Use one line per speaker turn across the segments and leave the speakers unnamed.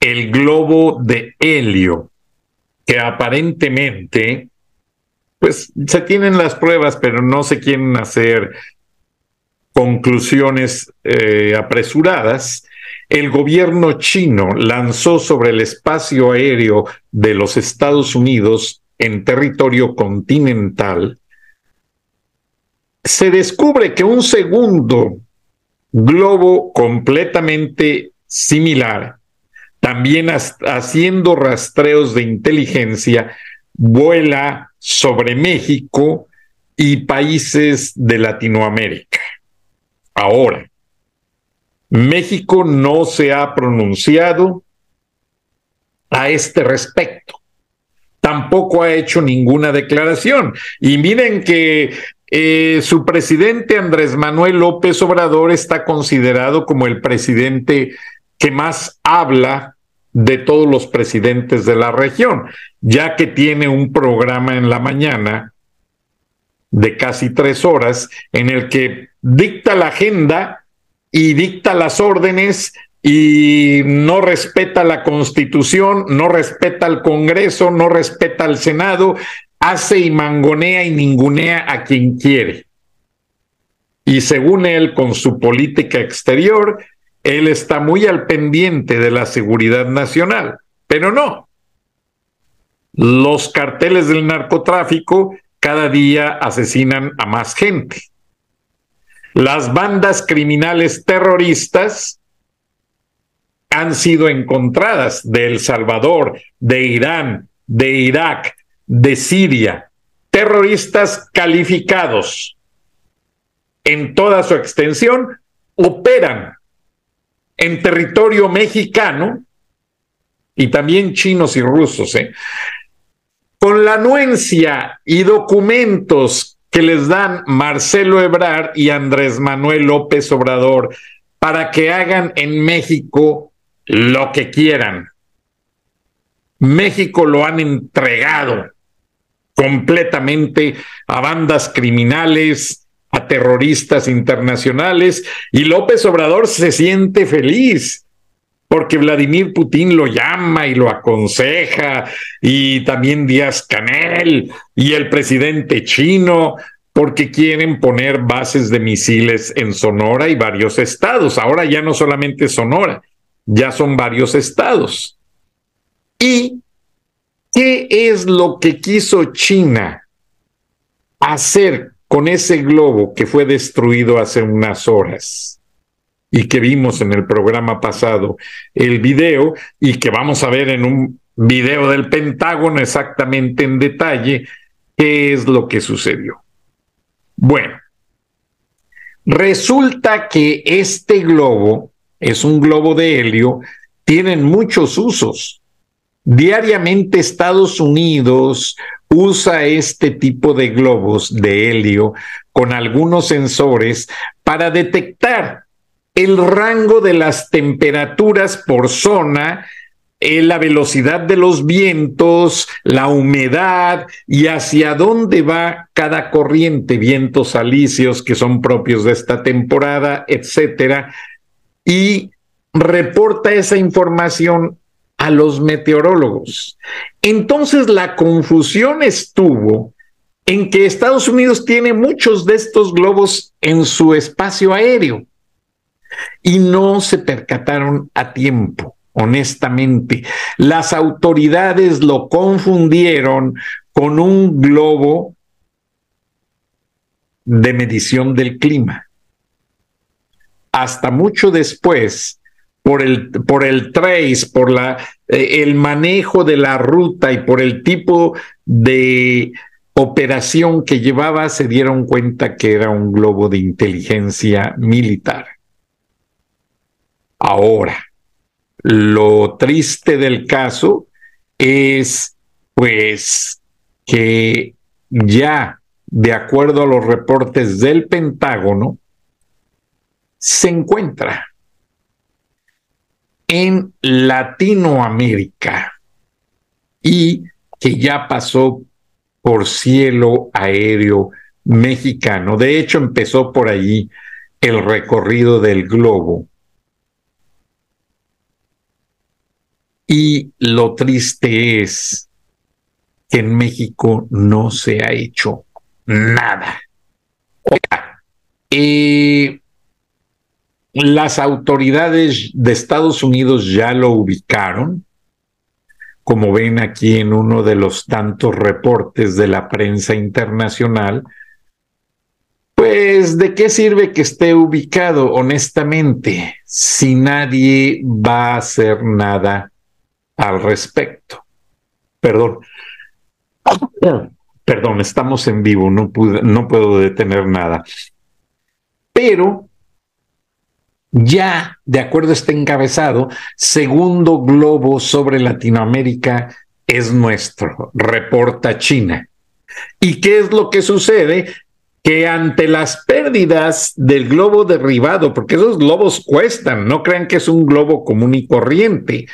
el globo de helio, que aparentemente, pues se tienen las pruebas, pero no se quieren hacer conclusiones eh, apresuradas, el gobierno chino lanzó sobre el espacio aéreo de los Estados Unidos en territorio continental. Se descubre que un segundo globo completamente similar, también haciendo rastreos de inteligencia, vuela sobre México y países de Latinoamérica. Ahora, México no se ha pronunciado a este respecto. Tampoco ha hecho ninguna declaración. Y miren que eh, su presidente Andrés Manuel López Obrador está considerado como el presidente que más habla de todos los presidentes de la región, ya que tiene un programa en la mañana de casi tres horas en el que dicta la agenda y dicta las órdenes y no respeta la constitución, no respeta al Congreso, no respeta al Senado hace y mangonea y ningunea a quien quiere. Y según él, con su política exterior, él está muy al pendiente de la seguridad nacional, pero no. Los carteles del narcotráfico cada día asesinan a más gente. Las bandas criminales terroristas han sido encontradas de El Salvador, de Irán, de Irak, de Siria, terroristas calificados en toda su extensión, operan en territorio mexicano y también chinos y rusos, ¿eh? con la anuencia y documentos que les dan Marcelo Ebrard y Andrés Manuel López Obrador para que hagan en México lo que quieran. México lo han entregado completamente a bandas criminales, a terroristas internacionales, y López Obrador se siente feliz porque Vladimir Putin lo llama y lo aconseja, y también Díaz Canel y el presidente chino, porque quieren poner bases de misiles en Sonora y varios estados. Ahora ya no solamente Sonora, ya son varios estados. Y ¿Qué es lo que quiso China hacer con ese globo que fue destruido hace unas horas? Y que vimos en el programa pasado el video y que vamos a ver en un video del Pentágono exactamente en detalle qué es lo que sucedió. Bueno, resulta que este globo es un globo de helio, tienen muchos usos. Diariamente Estados Unidos usa este tipo de globos de helio con algunos sensores para detectar el rango de las temperaturas por zona, eh, la velocidad de los vientos, la humedad y hacia dónde va cada corriente, vientos alisios que son propios de esta temporada, etcétera, y reporta esa información a los meteorólogos. Entonces la confusión estuvo en que Estados Unidos tiene muchos de estos globos en su espacio aéreo y no se percataron a tiempo honestamente. Las autoridades lo confundieron con un globo de medición del clima. Hasta mucho después, por el, por el trace, por la, eh, el manejo de la ruta y por el tipo de operación que llevaba, se dieron cuenta que era un globo de inteligencia militar. Ahora, lo triste del caso es, pues, que ya de acuerdo a los reportes del Pentágono, se encuentra en Latinoamérica y que ya pasó por cielo aéreo mexicano. De hecho, empezó por allí el recorrido del globo. Y lo triste es que en México no se ha hecho nada. Oiga, eh, las autoridades de Estados Unidos ya lo ubicaron, como ven aquí en uno de los tantos reportes de la prensa internacional. Pues, ¿de qué sirve que esté ubicado, honestamente, si nadie va a hacer nada al respecto? Perdón. Perdón, estamos en vivo, no, puedo detener nada. Pero ya, de acuerdo a este encabezado, segundo globo sobre Latinoamérica es nuestro, reporta China. ¿Y qué es lo que sucede? Que ante las pérdidas del globo derribado, porque esos globos cuestan, no crean que es un globo común y corriente,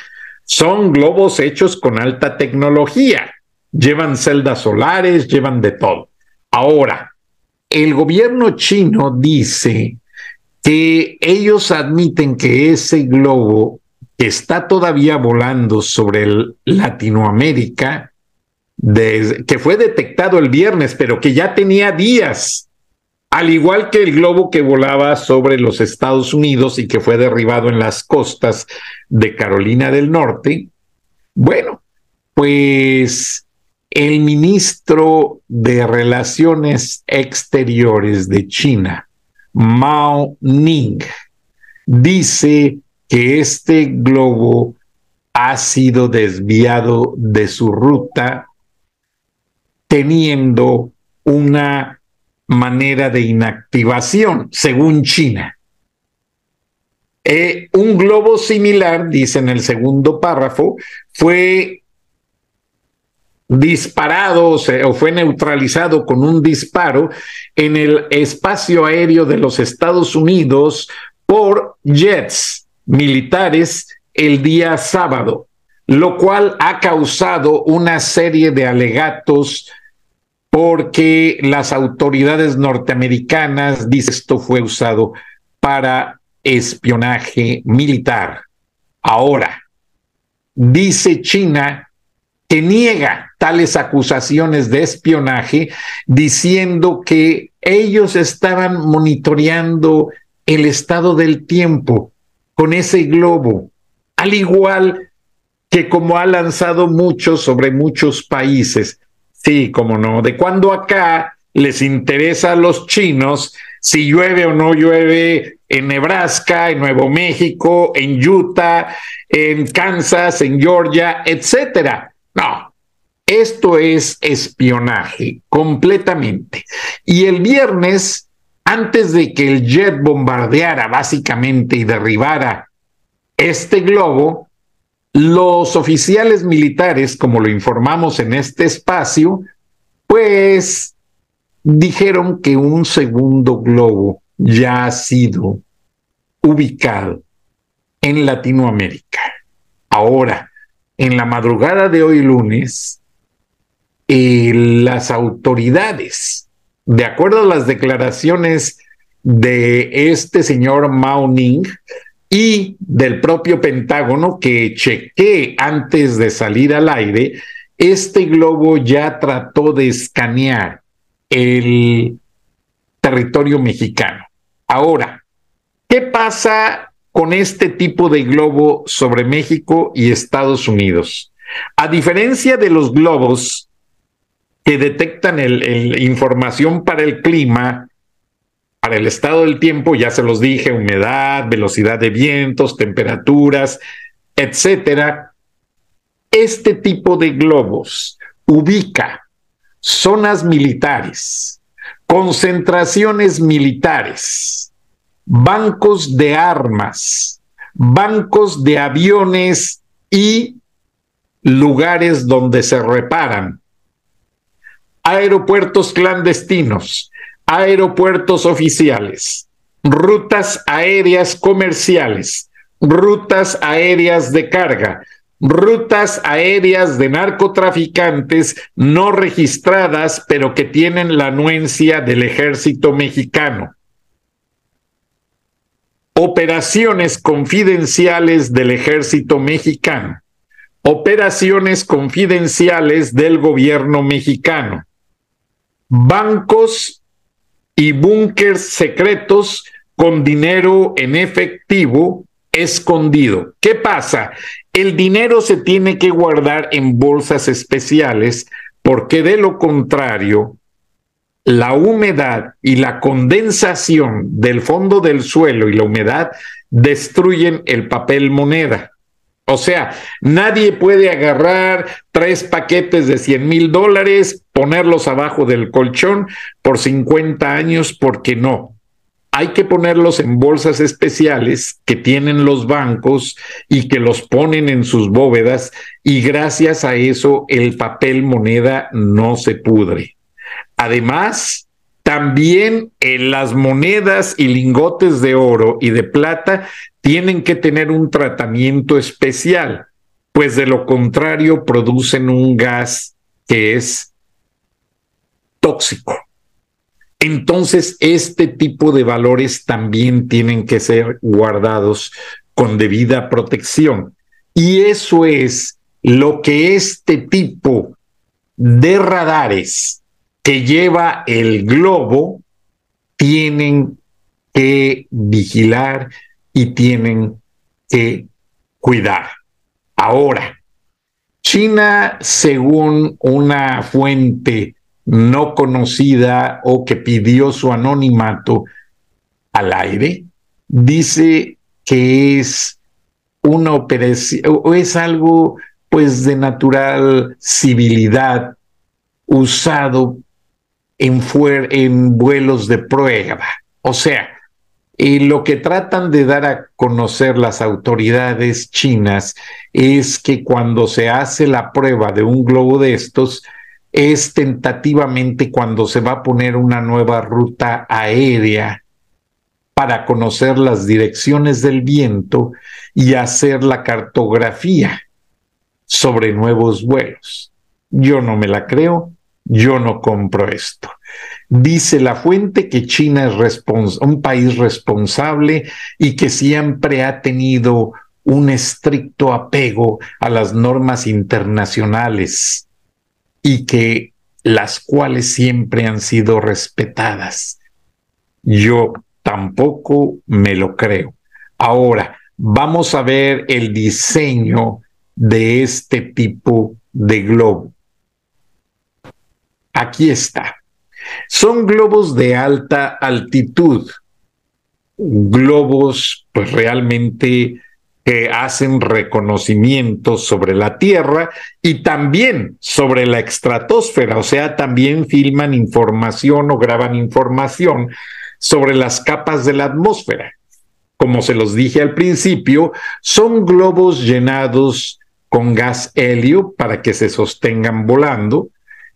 son globos hechos con alta tecnología llevan celdas solares, llevan de todo. Ahora, el gobierno chino dice que ellos admiten que ese globo que está todavía volando sobre Latinoamérica, que fue detectado el viernes, pero que ya tenía días, al igual que el globo que volaba sobre los Estados Unidos y que fue derribado en las costas de Carolina del Norte, bueno, pues el ministro de Relaciones Exteriores de China, Mao Ning, dice que este globo ha sido desviado de su ruta teniendo una manera de inactivación, según China. Eh, un globo similar, dice en el segundo párrafo, fue disparado o fue neutralizado con un disparo en el espacio aéreo de los Estados Unidos por jets militares el día sábado, lo cual ha causado una serie de alegatos porque las autoridades norteamericanas dicen esto fue usado para espionaje militar. Ahora, dice China que niega tales acusaciones de espionaje, diciendo que ellos estaban monitoreando el estado del tiempo con ese globo, al igual que como ha lanzado muchos sobre muchos países. Sí, como no, de cuando acá les interesa a los chinos si llueve o no llueve en Nebraska, en Nuevo México, en Utah, en Kansas, en Georgia, etcétera. No, esto es espionaje completamente. Y el viernes, antes de que el jet bombardeara básicamente y derribara este globo, los oficiales militares, como lo informamos en este espacio, pues dijeron que un segundo globo ya ha sido ubicado en Latinoamérica. Ahora, en la madrugada de hoy lunes, las autoridades, de acuerdo a las declaraciones de este señor Mao Ning y del propio Pentágono que chequé antes de salir al aire, este globo ya trató de escanear el territorio mexicano. Ahora, ¿qué pasa con este tipo de globo sobre México y Estados Unidos. A diferencia de los globos que detectan información para el clima, para el estado del tiempo, ya se los dije, humedad, velocidad de vientos, temperaturas, etcétera. Este tipo de globos ubica zonas militares, concentraciones militares, bancos de armas, bancos de aviones y lugares donde se reparan, aeropuertos clandestinos, aeropuertos oficiales, rutas aéreas comerciales, rutas aéreas de carga, rutas aéreas de narcotraficantes no registradas, pero que tienen la anuencia del ejército mexicano. Operaciones confidenciales del ejército mexicano. Operaciones confidenciales del gobierno mexicano. Bancos y búnkers secretos con dinero en efectivo escondido. ¿Qué pasa? El dinero se tiene que guardar en bolsas especiales porque de lo contrario, la humedad y la condensación del fondo del suelo y la humedad destruyen el papel moneda. O sea, nadie puede agarrar tres paquetes de 100 mil dólares, ponerlos abajo del colchón por 50 años porque no hay que ponerlos en bolsas especiales que tienen los bancos y que los ponen en sus bóvedas y gracias a eso el papel moneda no se pudre. Además, también en las monedas y lingotes de oro y de plata tienen que tener un tratamiento especial, pues de lo contrario producen un gas que es tóxico entonces este tipo de valores también tienen que ser guardados con debida protección. Y eso es lo que este tipo de radares que lleva el globo tienen que vigilar y tienen que cuidar. Ahora, China, según una fuente no conocida o que pidió su anonimato al aire, dice que es una operación o es algo pues de natural civilidad usado en, vuelos de prueba. O sea, y lo que tratan de dar a conocer las autoridades chinas es que cuando se hace la prueba de un globo de estos, es tentativamente cuando se va a poner una nueva ruta aérea para conocer las direcciones del viento y hacer la cartografía sobre nuevos vuelos. Yo no me la creo, yo no compro esto. Dice la fuente que China es un país responsable y que siempre ha tenido un estricto apego a las normas internacionales y que las cuales siempre han sido respetadas. Yo tampoco me lo creo. Ahora, vamos a ver el diseño de este tipo de globo. Aquí está. Son globos de alta altitud, globos pues realmente que hacen reconocimientos sobre la Tierra y también sobre la estratosfera, o sea, también filman información o graban información sobre las capas de la atmósfera. Como se los dije al principio, son globos llenados con gas helio para que se sostengan volando,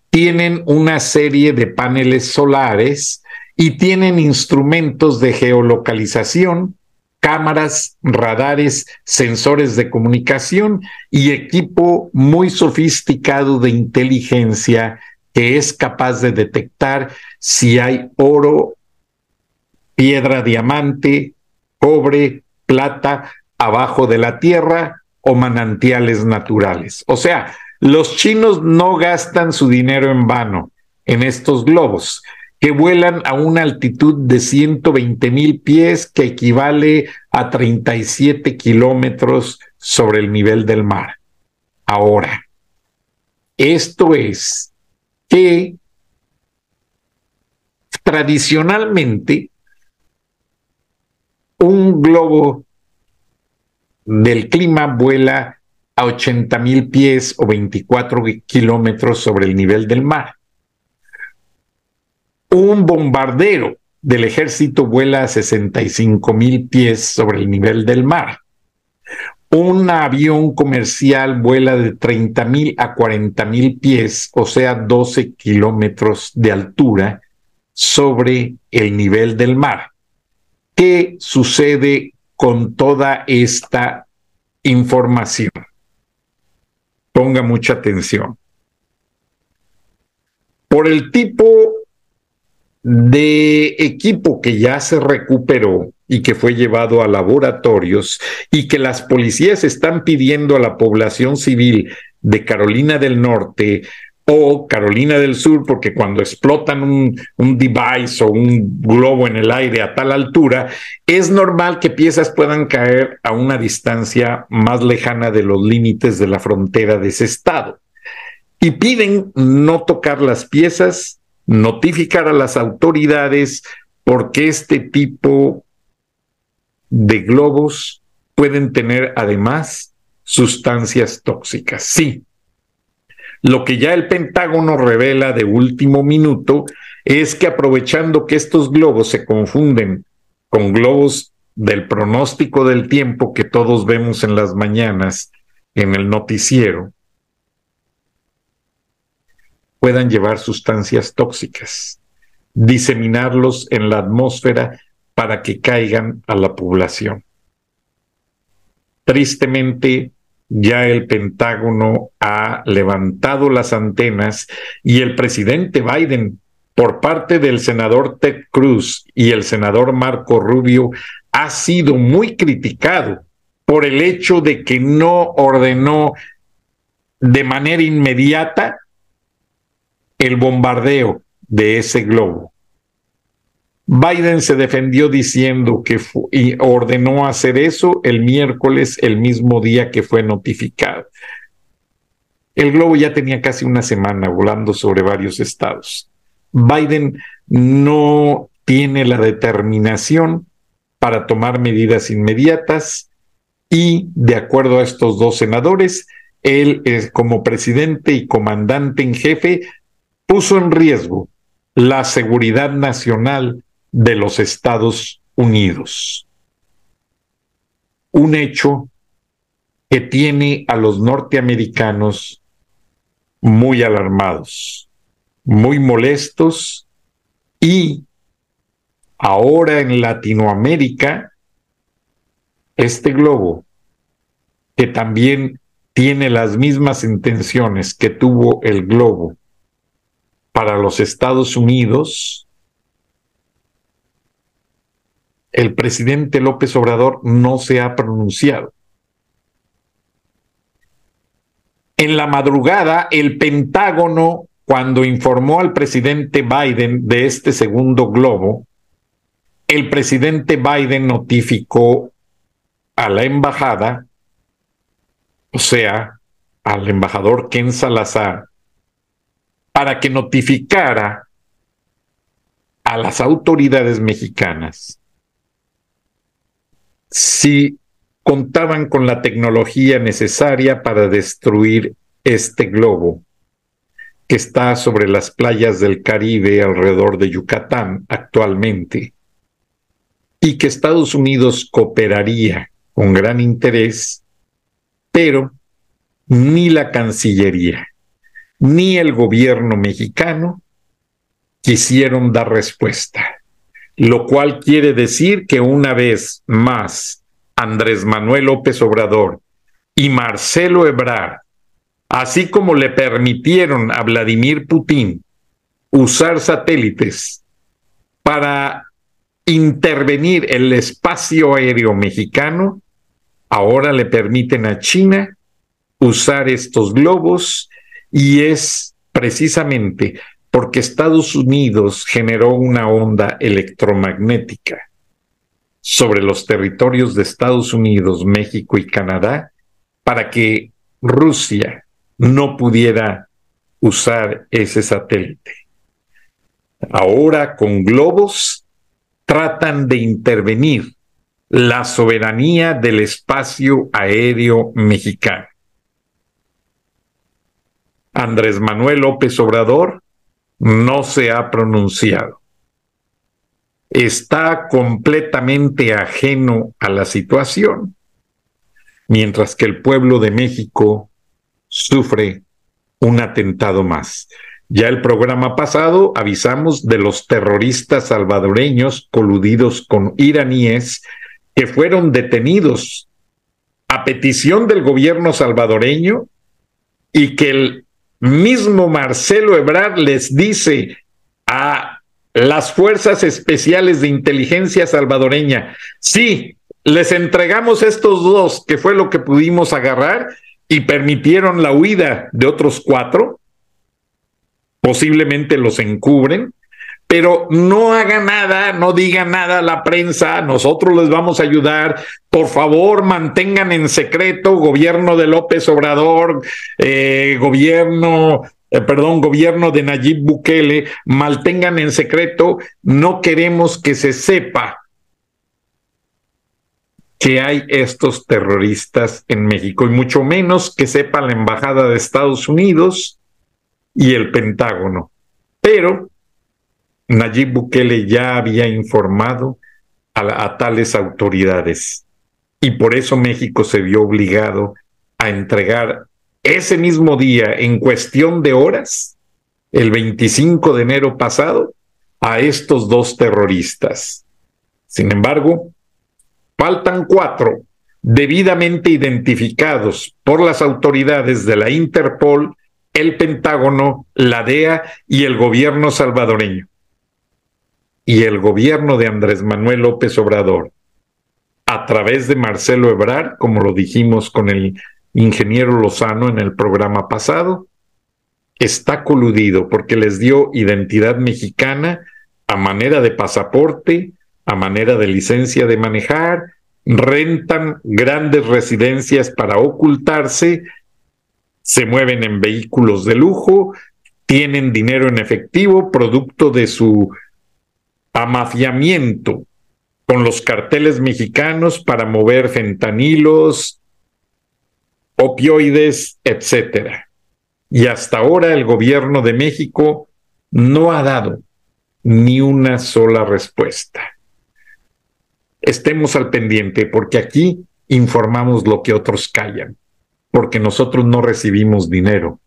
tienen una serie de paneles solares y tienen instrumentos de geolocalización, cámaras, radares, sensores de comunicación y equipo muy sofisticado de inteligencia que es capaz de detectar si hay oro, piedra diamante, cobre, plata abajo de la tierra o manantiales naturales. O sea, los chinos no gastan su dinero en vano en estos globos que vuelan a una altitud de 120 mil pies, que equivale a 37 kilómetros sobre el nivel del mar. Ahora, esto es que tradicionalmente un globo del clima vuela a 80 mil pies o 24 kilómetros sobre el nivel del mar. Un bombardero del ejército vuela a 65 mil pies sobre el nivel del mar. Un avión comercial vuela de 30 mil a 40 mil pies, o sea, 12 kilómetros de altura sobre el nivel del mar. ¿Qué sucede con toda esta información? Ponga mucha atención. Por el tipo de equipo que ya se recuperó y que fue llevado a laboratorios y que las policías están pidiendo a la población civil de Carolina del Norte o Carolina del Sur, porque cuando explotan un, un, device o un globo en el aire a tal altura, es normal que piezas puedan caer a una distancia más lejana de los límites de la frontera de ese estado. Y piden no tocar las piezas notificar a las autoridades porque este tipo de globos pueden tener además sustancias tóxicas. Sí. Lo que ya el Pentágono revela de último minuto es que aprovechando que estos globos se confunden con globos del pronóstico del tiempo que todos vemos en las mañanas en el noticiero, puedan llevar sustancias tóxicas, diseminarlos en la atmósfera para que caigan a la población. Tristemente, ya el Pentágono ha levantado las antenas y el presidente Biden, por parte del senador Ted Cruz y el senador Marco Rubio, ha sido muy criticado por el hecho de que no ordenó de manera inmediata el bombardeo de ese globo. Biden se defendió diciendo que y ordenó hacer eso el miércoles, el mismo día que fue notificado. El globo ya tenía casi una semana volando sobre varios estados. Biden no tiene la determinación para tomar medidas inmediatas y, de acuerdo a estos dos senadores, él como presidente y comandante en jefe puso en riesgo la seguridad nacional de los Estados Unidos. Un hecho que tiene a los norteamericanos muy alarmados, muy molestos y ahora en Latinoamérica, este globo, que también tiene las mismas intenciones que tuvo el globo para los Estados Unidos, el presidente López Obrador no se ha pronunciado. En la madrugada, el Pentágono, cuando informó al presidente Biden de este segundo globo, el presidente Biden notificó a la embajada, o sea, al embajador Ken Salazar, para que notificara a las autoridades mexicanas si contaban con la tecnología necesaria para destruir este globo que está sobre las playas del Caribe alrededor de Yucatán actualmente y que Estados Unidos cooperaría con gran interés, pero ni la Cancillería ni el gobierno mexicano quisieron dar respuesta, lo cual quiere decir que una vez más Andrés Manuel López Obrador y Marcelo Ebrard, así como le permitieron a Vladimir Putin usar satélites para intervenir el espacio aéreo mexicano, ahora le permiten a China usar estos globos y es precisamente porque Estados Unidos generó una onda electromagnética sobre los territorios de Estados Unidos, México y Canadá para que Rusia no pudiera usar ese satélite. Ahora con globos tratan de intervenir la soberanía del espacio aéreo mexicano. Andrés Manuel López Obrador no se ha pronunciado. Está completamente ajeno a la situación, mientras que el pueblo de México sufre un atentado más. Ya el programa pasado avisamos de los terroristas salvadoreños coludidos con iraníes que fueron detenidos a petición del gobierno salvadoreño y que el mismo Marcelo Ebrard les dice a las fuerzas especiales de inteligencia salvadoreña, sí, les entregamos estos dos, que fue lo que pudimos agarrar, y permitieron la huida de otros cuatro, posiblemente los encubren, pero no haga nada, no diga nada a la prensa, nosotros les vamos a ayudar, por favor mantengan en secreto gobierno de López Obrador, eh, gobierno, eh, perdón, gobierno de Nayib Bukele, mantengan en secreto, no queremos que se sepa que hay estos terroristas en México y mucho menos que sepa la Embajada de Estados Unidos y el Pentágono. Pero Nayib Bukele ya había informado a, tales autoridades y por eso México se vio obligado a entregar ese mismo día, en cuestión de horas, el 25 de enero pasado, a estos dos terroristas. Sin embargo, faltan cuatro debidamente identificados por las autoridades de la Interpol, el Pentágono, la DEA y el gobierno salvadoreño y el gobierno de Andrés Manuel López Obrador, a través de Marcelo Ebrard, como lo dijimos con el ingeniero Lozano en el programa pasado, está coludido porque les dio identidad mexicana a manera de pasaporte, a manera de licencia de manejar, rentan grandes residencias para ocultarse, se mueven en vehículos de lujo, tienen dinero en efectivo, producto de su amafiamiento con los carteles mexicanos para mover fentanilos, opioides, etcétera. Y hasta ahora el gobierno de México no ha dado ni una sola respuesta. Estemos al pendiente porque aquí informamos lo que otros callan, porque nosotros no recibimos dinero,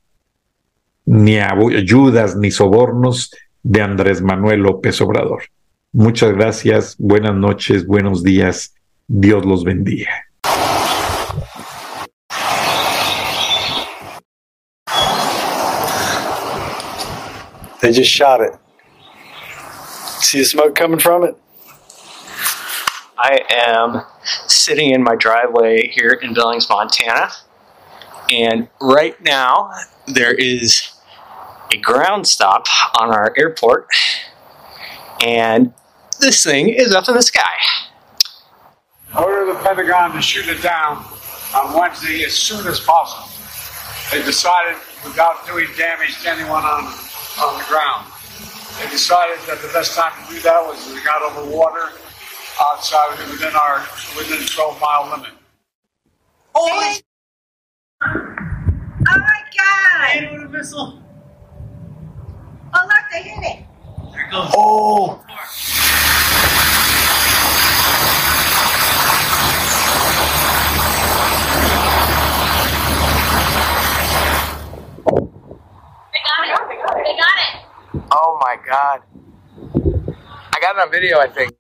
ni ayudas, ni sobornos de Andrés Manuel López Obrador. Muchas gracias, buenas noches, buenos días, Dios los bendiga.
They just shot it. See the smoke coming from it? I am sitting in my driveway here in Billings, Montana. And right now, there is a ground stop on our airport. And this thing is up in the sky.
Order the Pentagon to shoot it down on Wednesday as soon as possible. They decided, without doing damage to anyone on, on the ground, they decided that the best time to do that was when they got over water outside within our within 12 mile limit.
Oh, oh my god!
missile.
Oh look, they hit it.
There it goes.
Oh!
They got it.
Oh my god. I got it on video, I think.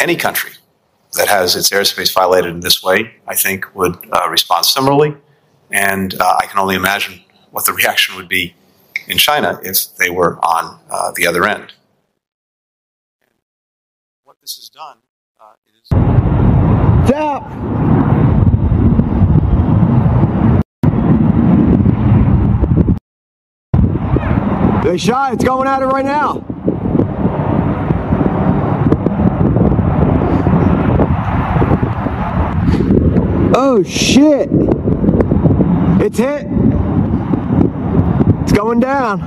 Any country that has its airspace violated in this way, I think, would uh, respond similarly. And uh, I can only imagine what the reaction would be in China if they were on uh, the other end. What this has done, uh, is.
Stop! They shot. It's going at it right now. Oh shit! It's hit. It's going down.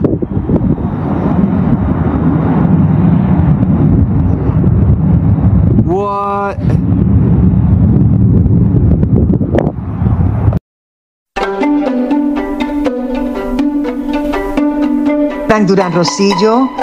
What?
Frank Durán Rosillo